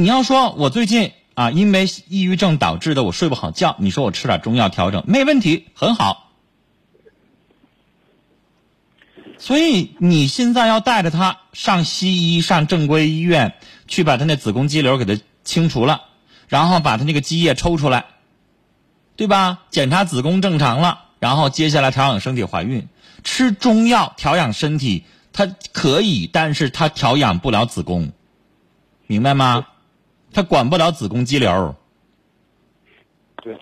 你要说我最近啊，因为抑郁症导致的我睡不好觉，你说我吃点中药调整没问题，很好。所以你现在要带着他上西医，上正规医院去把他那子宫肌瘤给他清除了，然后把他那个积液抽出来，对吧？检查子宫正常了，然后接下来调养身体怀孕，吃中药调养身体，它可以，但是它调养不了子宫，明白吗？它管不了子宫肌瘤，对，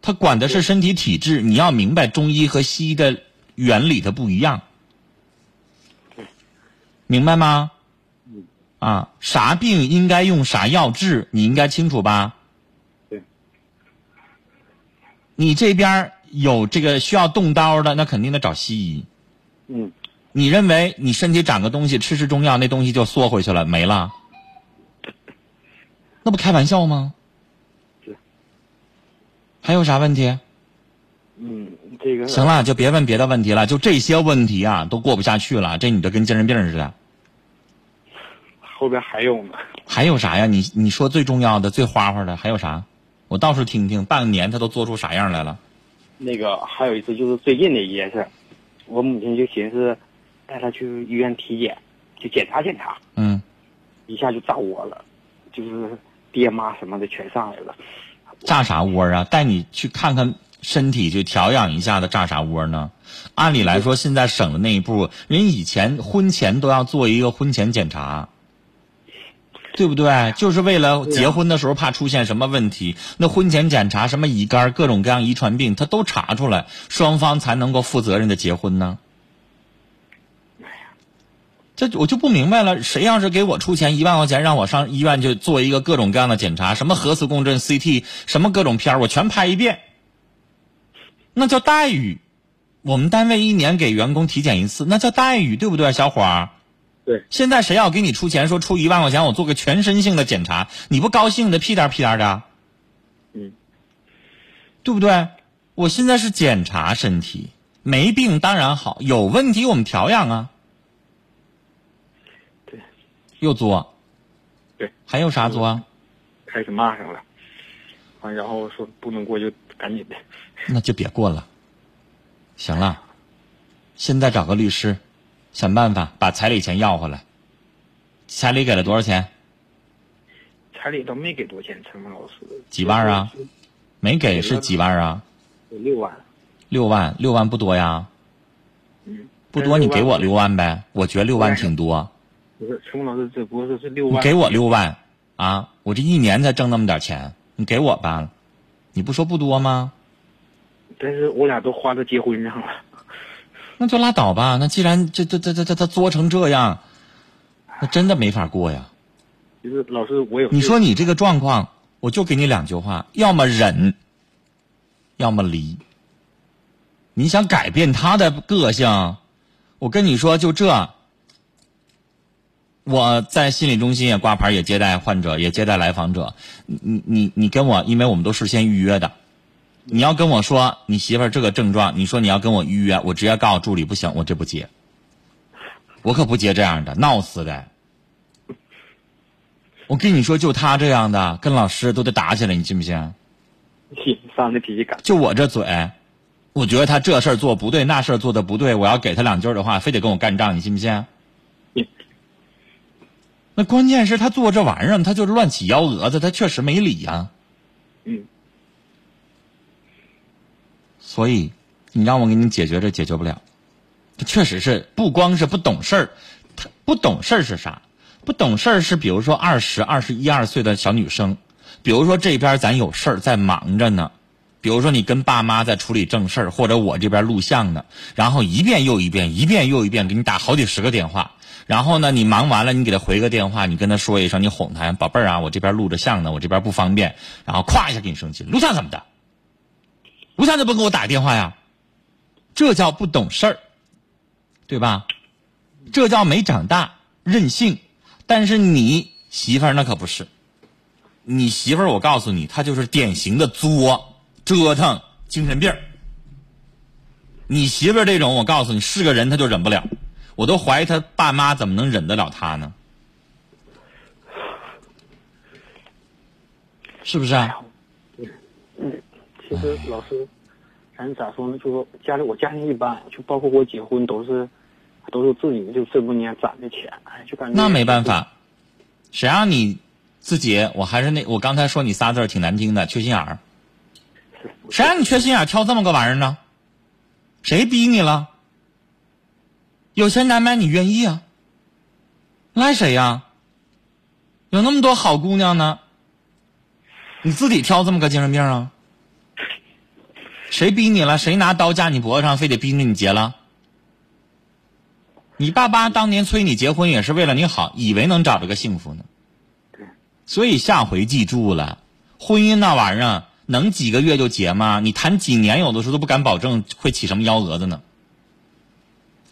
它管的是身体体质。你要明白中医和西医的原理它不一样。明白吗？嗯。啊，啥病应该用啥药治，你应该清楚吧？对。你这边有这个需要动刀的，那肯定得找西医。嗯。你认为你身体长个东西，吃吃中药，那东西就缩回去了，没了？那不开玩笑吗？是。还有啥问题？嗯，这个。行了，就别问别的问题了，就这些问题啊，都过不下去了。这女的跟精神病似的。后边还有呢。还有啥呀？你你说最重要的、最花花的还有啥？我倒是听听，半年她都做出啥样来了？那个还有一次就是最近的一件事，我母亲就寻思带她去医院体检，去检查检查。嗯。一下就炸窝了，就是爹妈什么的全上来了。炸啥窝啊？带你去看看身体，去调养一下子，炸啥窝呢？按理来说，现在省了那一步，人以前婚前都要做一个婚前检查。对不对？就是为了结婚的时候怕出现什么问题，那婚前检查什么乙肝、各种各样遗传病，他都查出来，双方才能够负责任的结婚呢。这我就不明白了，谁要是给我出钱一万块钱，让我上医院去做一个各种各样的检查，什么核磁共振、CT，什么各种片我全拍一遍，那叫待遇。我们单位一年给员工体检一次，那叫待遇，对不对，小伙儿？对，现在谁要给你出钱，说出一万块钱，我做个全身性的检查，你不高兴的屁颠屁颠的，嗯，对不对？我现在是检查身体，没病当然好，有问题我们调养啊。对，又作，对，还有啥作？开始骂上了，完然后说不能过就赶紧的，那就别过了，行了，现在找个律师。想办法把彩礼钱要回来。彩礼给了多少钱？彩礼都没给多少钱，陈峰老师。几万啊？没给是几万啊？六万。六万，六万不多呀。嗯。不多，你给我六万呗。我觉得六万挺多。不是，陈峰老师，这不是是六万。你给我六万啊！我这一年才挣那么点钱，你给我吧。你不说不多吗？但是我俩都花到结婚上了。那就拉倒吧。那既然这这这这这他作成这样，那真的没法过呀。就是老师，我有你说你这个状况，我就给你两句话：要么忍，要么离。你想改变他的个性，我跟你说就这。我在心理中心也挂牌，也接待患者，也接待来访者。你你你你跟我，因为我们都事先预约的。你要跟我说你媳妇儿这个症状，你说你要跟我预约，我直接告诉助理不行，我这不接，我可不接这样的，闹死的。我跟你说，就他这样的，跟老师都得打起来，你信不信？信，上的脾气就我这嘴，我觉得他这事儿做不对，那事儿做的不对，我要给他两句的话，非得跟我干仗，你信不信？那关键是他做这玩意儿，他就是乱起幺蛾子，他确实没理呀。嗯。所以，你让我给你解决这解决不了。他确实是不光是不懂事儿，他不懂事儿是啥？不懂事儿是比如说二十二十一二岁的小女生，比如说这边咱有事儿在忙着呢，比如说你跟爸妈在处理正事儿，或者我这边录像呢，然后一遍又一遍，一遍又一遍给你打好几十个电话，然后呢你忙完了你给他回个电话，你跟他说一声，你哄他，宝贝儿啊，我这边录着像呢，我这边不方便，然后咵一下给你生气，录像怎么的？为啥就不给我打电话呀？这叫不懂事儿，对吧？这叫没长大，任性。但是你媳妇儿那可不是，你媳妇儿我告诉你，她就是典型的作、折腾、精神病你媳妇儿这种，我告诉你是个人，她就忍不了。我都怀疑他爸妈怎么能忍得了他呢？是不是啊？嗯，其实老师，咱咋说呢？就说家里我家庭一般，就包括我结婚都是，都是自己就这么多年攒的钱，哎，就感觉那没办法，谁让你自己？我还是那我刚才说你仨字儿挺难听的，缺心眼儿。谁让你缺心眼儿挑这么个玩意儿呢？谁逼你了？有钱难买你愿意啊？赖谁呀？有那么多好姑娘呢，你自己挑这么个精神病啊？谁逼你了？谁拿刀架你脖子上，非得逼着你结了？你爸妈当年催你结婚也是为了你好，以为能找着个幸福呢。对，所以下回记住了，婚姻那玩意儿能几个月就结吗？你谈几年，有的时候都不敢保证会起什么幺蛾子呢。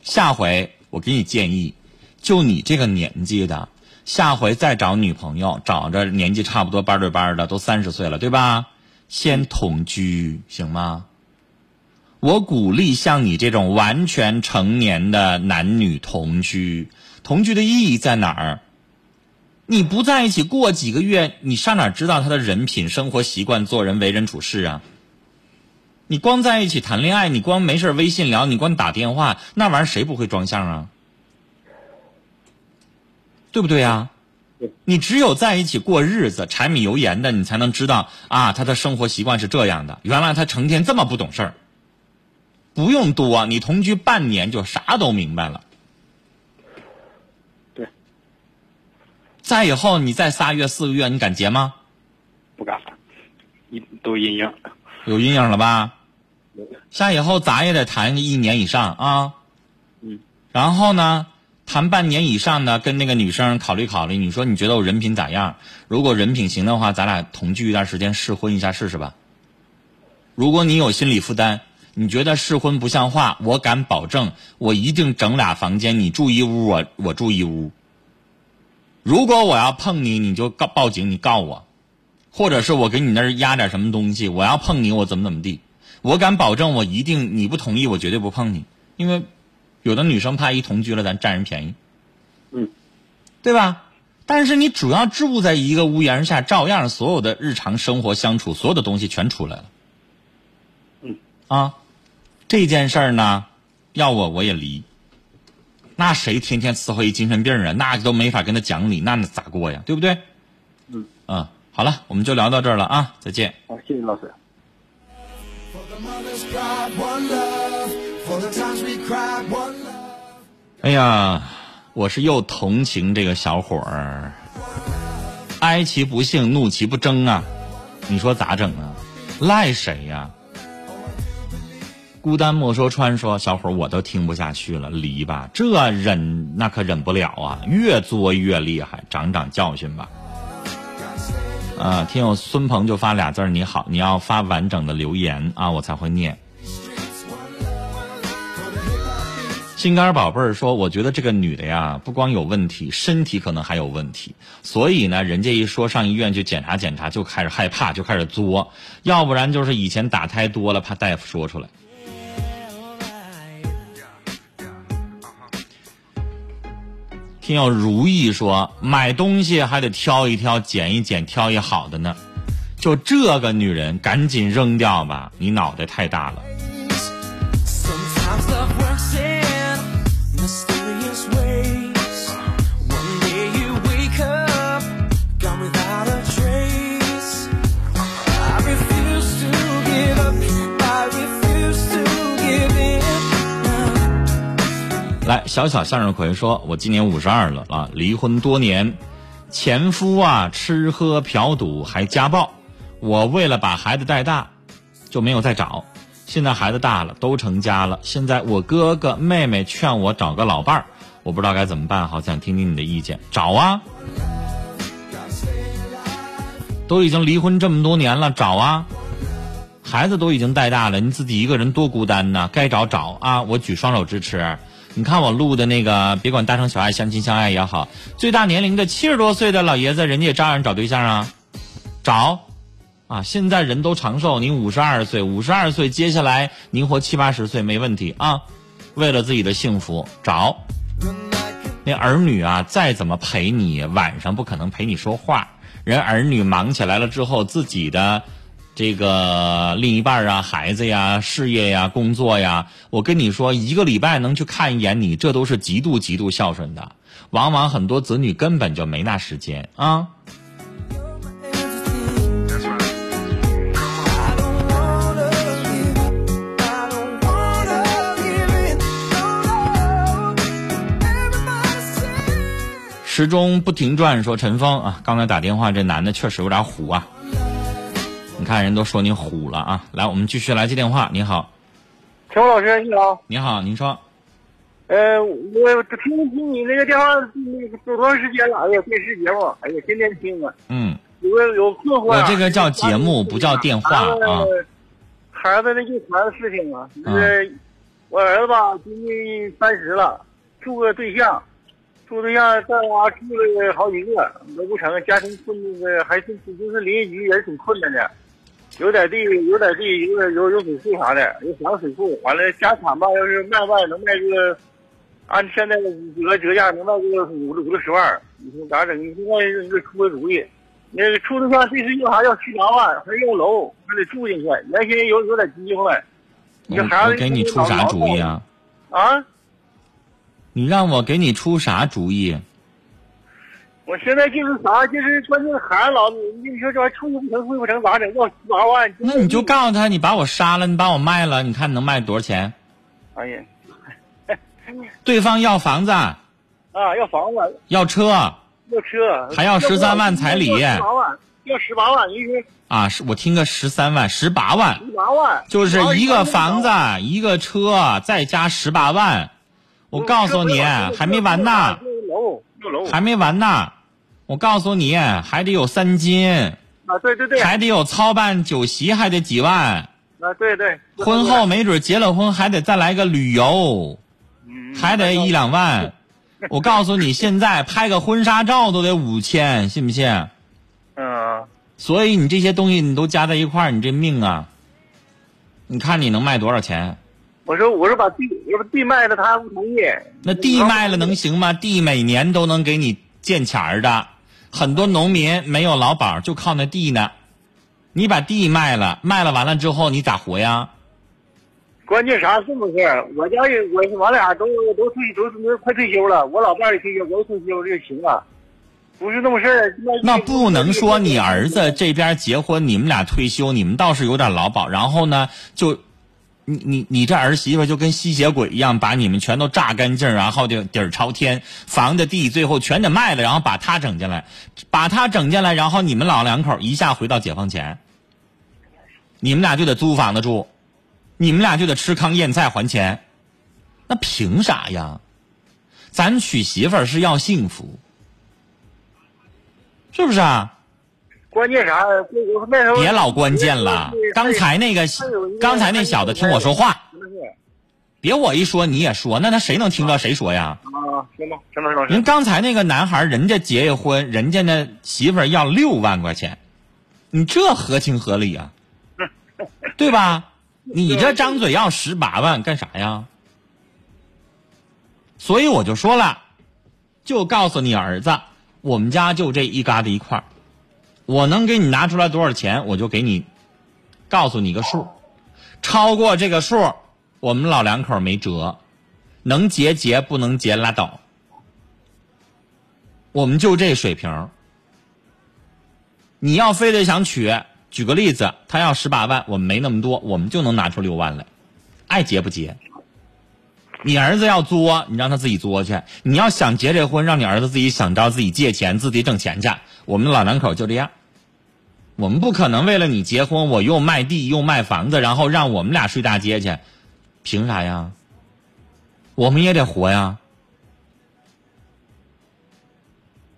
下回我给你建议，就你这个年纪的，下回再找女朋友，找着年纪差不多班对班的，都三十岁了，对吧？先同居行吗？我鼓励像你这种完全成年的男女同居，同居的意义在哪儿？你不在一起过几个月，你上哪知道他的人品、生活习惯、做人为人处事啊？你光在一起谈恋爱，你光没事微信聊，你光打电话，那玩意儿谁不会装相啊？对不对呀、对你只有在一起过日子，柴米油盐的，你才能知道啊，他的生活习惯是这样的。原来他成天这么不懂事儿。不用多，你同居半年就啥都明白了。对，再以后你再仨月四个月，你敢结吗？不敢，一都阴影。有阴影了吧？下以后咱也得谈一年以上啊。嗯。然后呢，谈半年以上的，跟那个女生考虑考虑。你说你觉得我人品咋样？如果人品行的话，咱俩同居一段时间，试婚一下试试吧。如果你有心理负担，你觉得试婚不像话，我敢保证，我一定整俩房间，你住一屋，我我住一屋。如果我要碰你，你就告报警，你告我。或者是我给你那儿压点什么东西，我要碰你，我怎么怎么地，我敢保证，我一定你不同意，我绝对不碰你，因为有的女生怕一同居了，咱占人便宜，嗯，对吧？但是你主要住在一个屋檐下，照样所有的日常生活相处，所有的东西全出来了，嗯，啊，这件事儿呢，要我我也离，那谁天天伺候一精神病人？那都没法跟他讲理，那咋过呀？对不对？嗯嗯，好了，我们就聊到这儿了啊，再见。好，谢谢老师。哎呀，我是又同情这个小伙儿，哀其不幸，怒其不争啊！你说咋整啊？赖谁呀、孤单莫说穿说，小伙儿我都听不下去了，离吧，这忍那可忍不了啊！越作越厉害，长长教训吧。啊，听友孙鹏就发俩字儿你好，你要发完整的留言啊，我才会念。心肝宝贝儿说：“我觉得这个女的呀，不光有问题，身体可能还有问题。所以呢，人家一说上医院去检查检查，就开始害怕，就开始作。要不然就是以前打胎多了，怕大夫说出来。”听友如意说：“买东西还得挑一挑，捡一捡，挑一好的呢。就这个女人，赶紧扔掉吧，你脑袋太大了。”小小向日葵说：“我今年五十二了啊，离婚多年，前夫啊吃喝嫖赌还家暴，我为了把孩子带大，就没有再找。现在孩子大了，都成家了，现在我哥哥妹妹劝我找个老伴儿，我不知道该怎么办，好想听听你的意见。找啊，都已经离婚这么多年了，找啊。”孩子都已经带大了，你自己一个人多孤单呐！该找找啊，我举双手支持。你看我录的那个，别管大城小爱，相亲相爱也好，最大年龄的七十多岁的老爷子，人家也照样找对象啊，找啊！现在人都长寿，您五十二岁，五十二岁，接下来您活七八十岁没问题啊！为了自己的幸福，找。那儿女啊，再怎么陪你，晚上不可能陪你说话。人儿女忙起来了之后，自己的这个另一半啊、孩子呀、事业呀、工作呀，我跟你说，一个礼拜能去看一眼你，这都是极度极度孝顺的。往往很多子女根本就没那时间啊。时钟不停转，说陈峰啊，刚才打电话这男的确实有点虎啊。你看人都说你虎了啊。来，我们继续来接电话。你好，陈峰老师，你好。你好，您说。呃，我听听你那个电话，那个多长时间了？哎呀，电视节目，哎呀，天天听啊，嗯，有个有困惑、啊。我这个叫节目，不叫电话啊。孩子那就孩子事情啊，就是我儿子吧，今年三十了，处个对象，处对象在家住了好几个，都不成，家庭困那个还是就是邻居也是挺困难的，有点地，有点地，有点有有水库啥的，有三个水库，完了家产吧，要是卖卖能卖个，按现在的折折价能卖个五五六十万，你说咋整？你现在这出个主意。那个处对象这次要啥要七八万，还要楼，还得住进去。原先有有点机会，你我这孩子我给你出啥主意啊？啊！你让我给你出啥主意？我现在就是啥，就是关键孩子老，你说这玩意儿处不成，会不成咋整？要十八万。那你就告诉他，你把我杀了，你把我卖了，你看能卖多少钱？哎呀，对方要房子，啊，要房子，要车要车，还要十三万彩礼要十八万，要十八万，你说啊，是我听个十三万、十八万，十八万，就是一个房子、一个车，再加十八万。我告诉你，还没完呢，还没完呢。我告诉你，还得有三金，啊，对对对，还得有操办酒席，还得几万。啊，对对，婚后没准结了婚还得再来个旅游，嗯还得一两万。我告诉你，现在拍个婚纱照都得五千，信不信？嗯，所以你这些东西你都加在一块儿，你这命啊，你看你能卖多少钱？我说我说把地，我说地卖了，他不同意。那地卖了能行吗？地每年都能给你见钱儿的，很多农民没有劳保，就靠那地呢。你把地卖了，卖了完了之后你咋活呀？关键啥这么事儿？我家也我我俩都都退都都快退休了，我老伴儿也退休，我也退休就行了，不是那么事儿。那不能说你儿子这边结婚，你们俩退休，你们倒是有点劳保，然后呢，就你你你这儿媳妇就跟吸血鬼一样，把你们全都榨干净，然后就底儿朝天，房子地最后全得卖了，然后把他整进来，把他整进来，然后你们老两口一下回到解放前，你们俩就得租房子住，你们俩就得吃糠咽菜还钱，那凭啥呀？咱娶媳妇是要幸福，是不是啊？关键啥？别老关键了。刚才那个，刚才那小子听我说话，别我一说你也说，那他谁能听到谁说呀？啊，行吧，陈老师老师人刚才那个男孩，人家结一婚，人家那媳妇儿要六万块钱，你这合情合理啊？对吧？你这张嘴要十八万干啥呀？所以我就说了，就告诉你儿子，我们家就这一疙瘩一块儿，我能给你拿出来多少钱，我就给你告诉你个数，超过这个数，我们老两口没辙，能结结，不能结拉倒。我们就这水平。你要非得想娶，举个例子，他要十八万，我们没那么多，我们就能拿出六万来，爱结不结？你儿子要作，你让他自己作去；你要想结这婚，让你儿子自己想着自己借钱，自己挣钱去。我们老两口就这样，我们不可能为了你结婚，我又卖地又卖房子，然后让我们俩睡大街去，凭啥呀？我们也得活呀，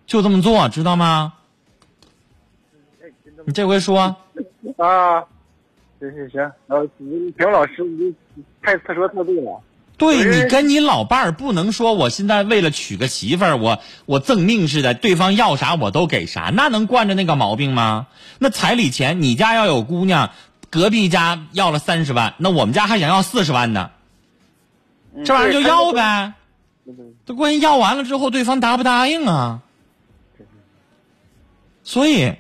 就这么做，知道吗？你这回说，啊，行行行，然后田老师，你太他说太对了。对你跟你老伴儿不能说我现在为了娶个媳妇儿，我我赠命似的，对方要啥我都给啥，那能惯着那个毛病吗？那彩礼钱，你家要有姑娘，隔壁家要了三十万，那我们家还想要四十万呢，这玩意儿就要呗。这关键要完了之后，对方答不答应啊？所以，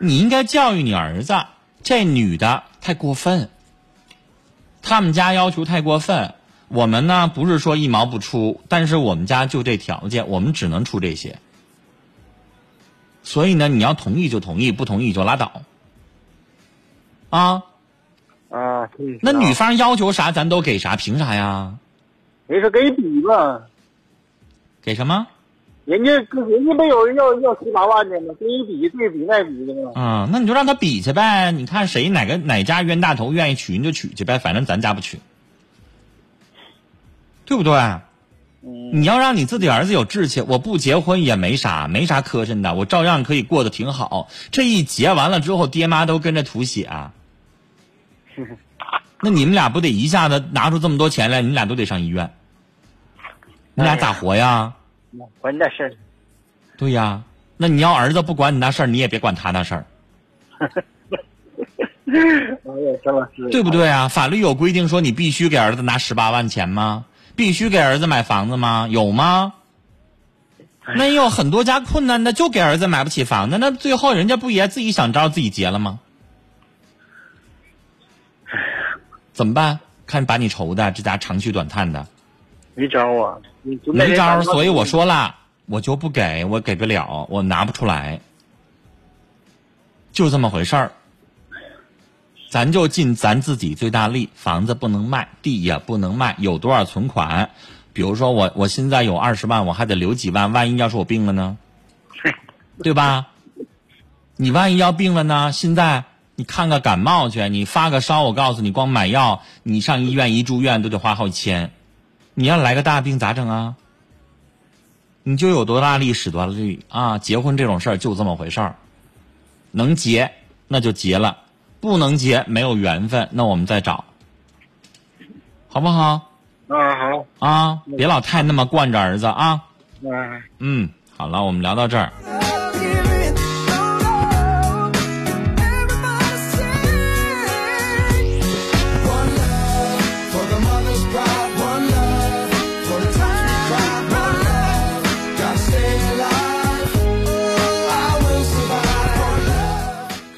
你应该教育你儿子，这女的太过分，他们家要求太过分。我们呢不是说一毛不出，但是我们家就这条件，我们只能出这些。所以呢，你要同意就同意，不同意就拉倒。啊，啊，对那女方要求啥，咱都给啥，凭啥呀？没事，给你比吧。给什么？人家人家没有人要要七八万的吗？给你比对比那比的吗？啊、那你就让他比去呗。你看谁哪个哪家冤大头愿意娶，你就娶去呗。反正咱家不娶，对不对？嗯，你要让你自己儿子有志气，我不结婚也没啥，没啥磕碜的，我照样可以过得挺好。这一结完了之后，爹妈都跟着吐血、啊，那你们俩不得一下子拿出这么多钱来，你俩都得上医院，你俩咋活呀？管你点事儿。对呀，那你要儿子不管你那事儿，你也别管他那事儿，对不？对啊？法律有规定说你必须给儿子拿十八万钱吗？必须给儿子买房子吗？有吗？那也有很多家困难的，就给儿子买不起房子，那最后人家不也自己想招自己结了吗？怎么办？看把你愁的，这家长吁短叹的，没招啊，没招所以我说了，我就不给，我给不了，我拿不出来，就这么回事儿。咱就尽咱自己最大力，房子不能卖，地也不能卖，有多少存款？比如说我我现在有二十万，我还得留几万，万一要是我病了呢，对吧？你万一要病了呢？现在你看个感冒去，你发个烧，我告诉你，光买药，你上医院一住院都得花好几千。你要来个大病咋整啊？你就有多大力使多大力啊！结婚这种事儿就这么回事儿，能结那就结了，不能结没有缘分，那我们再找，好不好？啊，好，啊，别老太那么惯着儿子啊。嗯。嗯，好了，我们聊到这儿。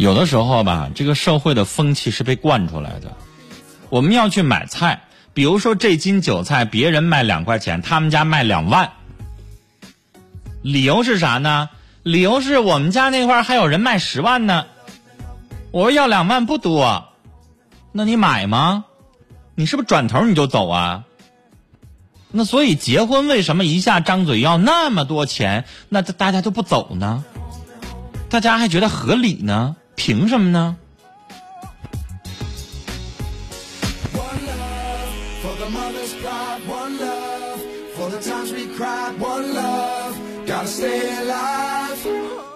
有的时候吧，这个社会的风气是被惯出来的。我们要去买菜，比如说这斤韭菜别人卖两块钱，他们家卖两万，理由是啥呢？理由是我们家那块还有人卖十万呢。我说要两万不多，那你买吗？你是不是转头你就走啊？那所以结婚为什么一下张嘴要那么多钱，那大大家都不走呢？大家还觉得合理呢？凭什么呢？One love for the mother's pride. One love for the times we cried. One love, gotta stay alive.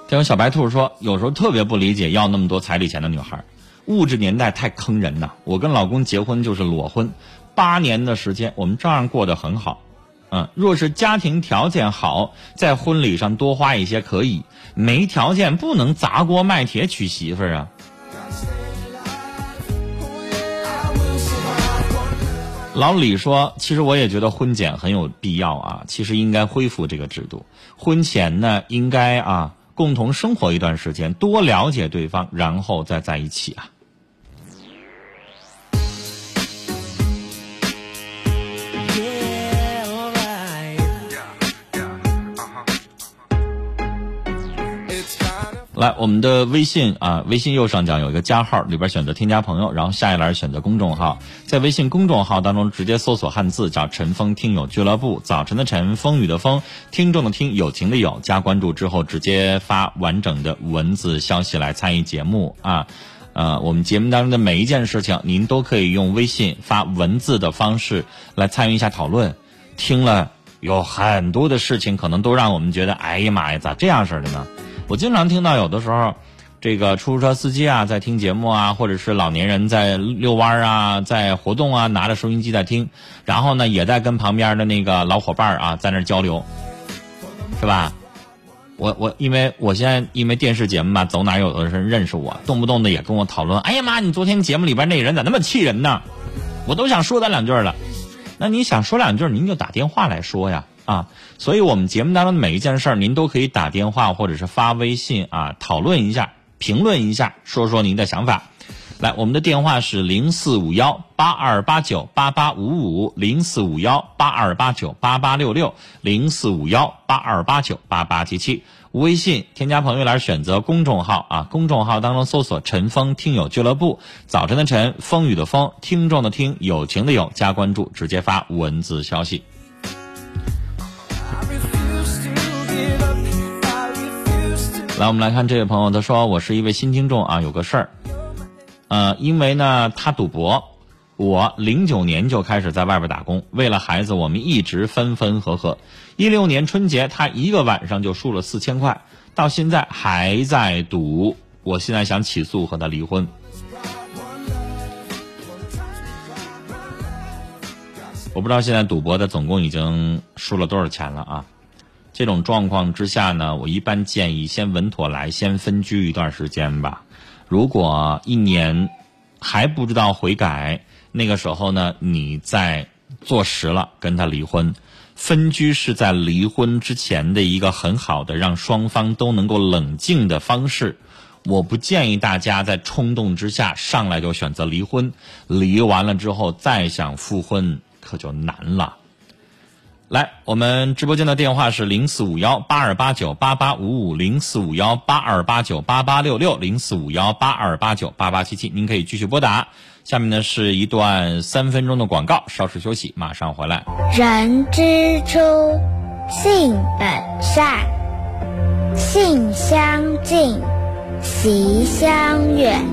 这有小白兔说，有时候特别不理解要那么多彩礼钱的女孩，物质年代太坑人呐。我跟老公结婚就是裸婚，八年的时间，我们照样过得很好。嗯，若是家庭条件好，在婚礼上多花一些可以；没条件不能砸锅卖铁娶媳妇儿啊。老李说，其实我也觉得婚检很有必要啊，其实应该恢复这个制度。婚前呢，应该啊共同生活一段时间，多了解对方，然后再在一起啊。来，我们的微信啊，微信右上角有一个加号，里边选择添加朋友，然后下一栏选择公众号，在微信公众号当中直接搜索汉字叫“陈峰听友俱乐部”，早晨的晨，风雨的风，听众的听，友情的友，加关注之后直接发完整的文字消息来参与节目啊。呃，我们节目当中的每一件事情，您都可以用微信发文字的方式来参与一下讨论。听了有很多的事情，可能都让我们觉得，哎呀妈呀，咋这样式的呢？我经常听到有的时候，这个出租车司机啊在听节目啊，或者是老年人在遛弯啊，在活动啊，拿着收音机在听，然后呢也在跟旁边的那个老伙伴啊在那交流，是吧？我我因为我现在因为电视节目嘛，走哪有的人认识我，动不动的也跟我讨论。哎呀妈，你昨天节目里边那人咋那么气人呢？我都想说他两句了。那你想说两句，您就打电话来说呀，啊。所以我们节目当中的每一件事儿，您都可以打电话或者是发微信啊，讨论一下、评论一下，说说您的想法。来，我们的电话是零四五幺八二八九八八五五，零四五幺八二八九八八六六，零四五幺八二八九八八七七。微信添加朋友栏选择公众号啊，公众号当中搜索“陈峰听友俱乐部”，早晨的晨，风雨的风，听众的听，友情的友，加关注，直接发文字消息。来，我们来看这位朋友，他说我是一位新听众啊，有个事儿，呃，因为呢他赌博，我零九年就开始在外边打工，为了孩子，我们一直分分合合。一六年春节，他一个晚上就输了四千块，到现在还在赌。我现在想起诉和他离婚。我不知道现在赌博的总共已经输了多少钱了啊？这种状况之下呢，我一般建议先稳妥来，先分居一段时间吧。如果一年还不知道悔改，那个时候呢，你再坐实了跟他离婚。分居是在离婚之前的一个很好的让双方都能够冷静的方式。我不建议大家在冲动之下上来就选择离婚，离完了之后再想复婚可就难了。来，我们直播间的电话是零四五幺八二八九八八五五零四五幺八二八九八八六六零四五幺八二八九八八七七，您可以继续拨打。下面呢是一段三分钟的广告，稍事休息，马上回来。人之初，性本善，性相近，习相远。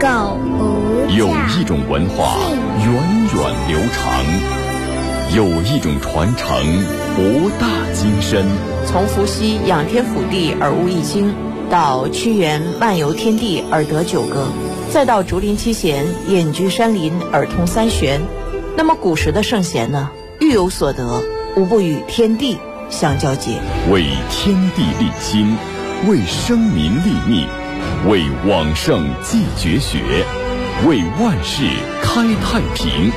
苟不教，有一种文化源远流长，有一种传承博大精深，从伏羲仰天俯地而悟易经，到屈原漫游天地而得九歌，再到竹林七贤隐居山林而通三玄。那么古时的圣贤呢，欲有所得，无不与天地相交结。为天地立心，为生民立命，为往圣继绝学，为万世开太平。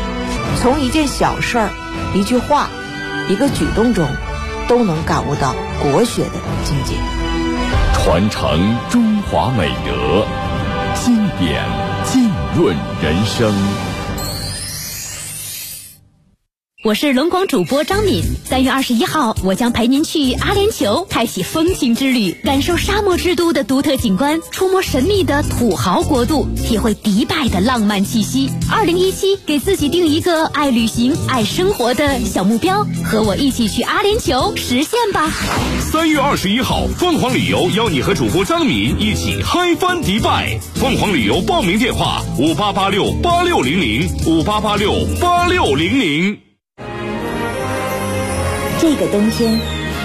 从一件小事儿、一句话、一个举动中，都能感悟到国学的境界。传承中华美德，经典浸润人生。我是龙广主播张敏，三月二十一号，我将陪您去阿联酋开启风情之旅，感受沙漠之都的独特景观，触摸神秘的土豪国度，体会迪拜的浪漫气息。二零一七，给自己定一个爱旅行、爱生活的小目标，和我一起去阿联酋实现吧！三月二十一号，凤凰旅游邀你和主播张敏一起嗨翻迪拜。凤凰旅游报名电话：五八八六八六零零五八八六八六零零。这个冬天，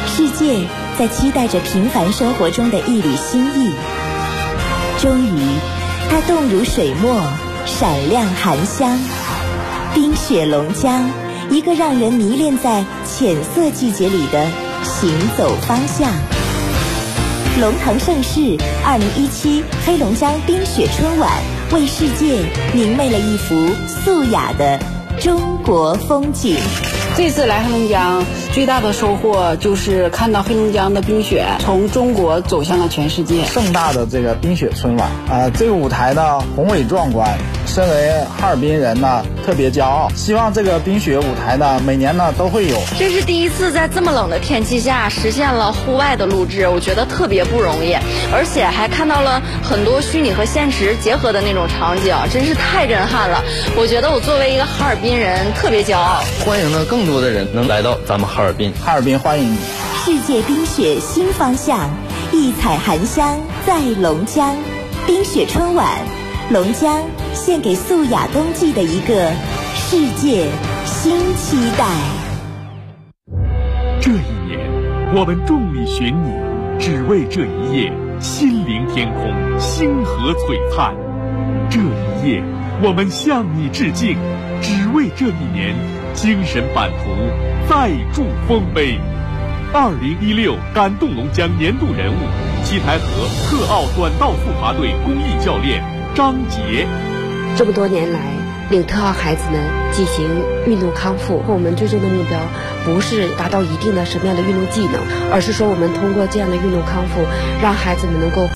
世界在期待着平凡生活中的一缕心意。终于，它动如水墨，闪亮含香。冰雪龙江，一个让人迷恋在浅色季节里的行走方向。龙腾盛世二零一七黑龙江冰雪春晚，为世界明媚了一幅素雅的中国风景。这次来黑龙江，最大的收获就是看到黑龙江的冰雪从中国走向了全世界。盛大的这个冰雪春晚啊、这个舞台呢宏伟壮观，身为哈尔滨人呢特别骄傲。希望这个冰雪舞台呢每年呢都会有。这是第一次在这么冷的天气下实现了户外的录制，我觉得特别不容易，而且还看到了很多虚拟和现实结合的那种场景，真是太震撼了。我觉得我作为一个哈尔滨人特别骄傲。欢迎呢更多的人能来到咱们哈尔滨。哈尔滨欢迎你。世界冰雪新方向，异彩含香在龙江。冰雪春晚，龙江献给素雅冬季的一个世界新期待。这一年，我们众里寻你，只为这一夜心灵天空，星河璀璨。这一夜，我们向你致敬，只为这一年精神版图再铸丰碑。二零一六感动龙江年度人物，七台河特奥短道速滑队公益教练张杰。这么多年来，领特奥孩子们进行运动康复。我们最终的目标不是达到一定的什么样的运动技能，而是说我们通过这样的运动康复，让孩子们能够。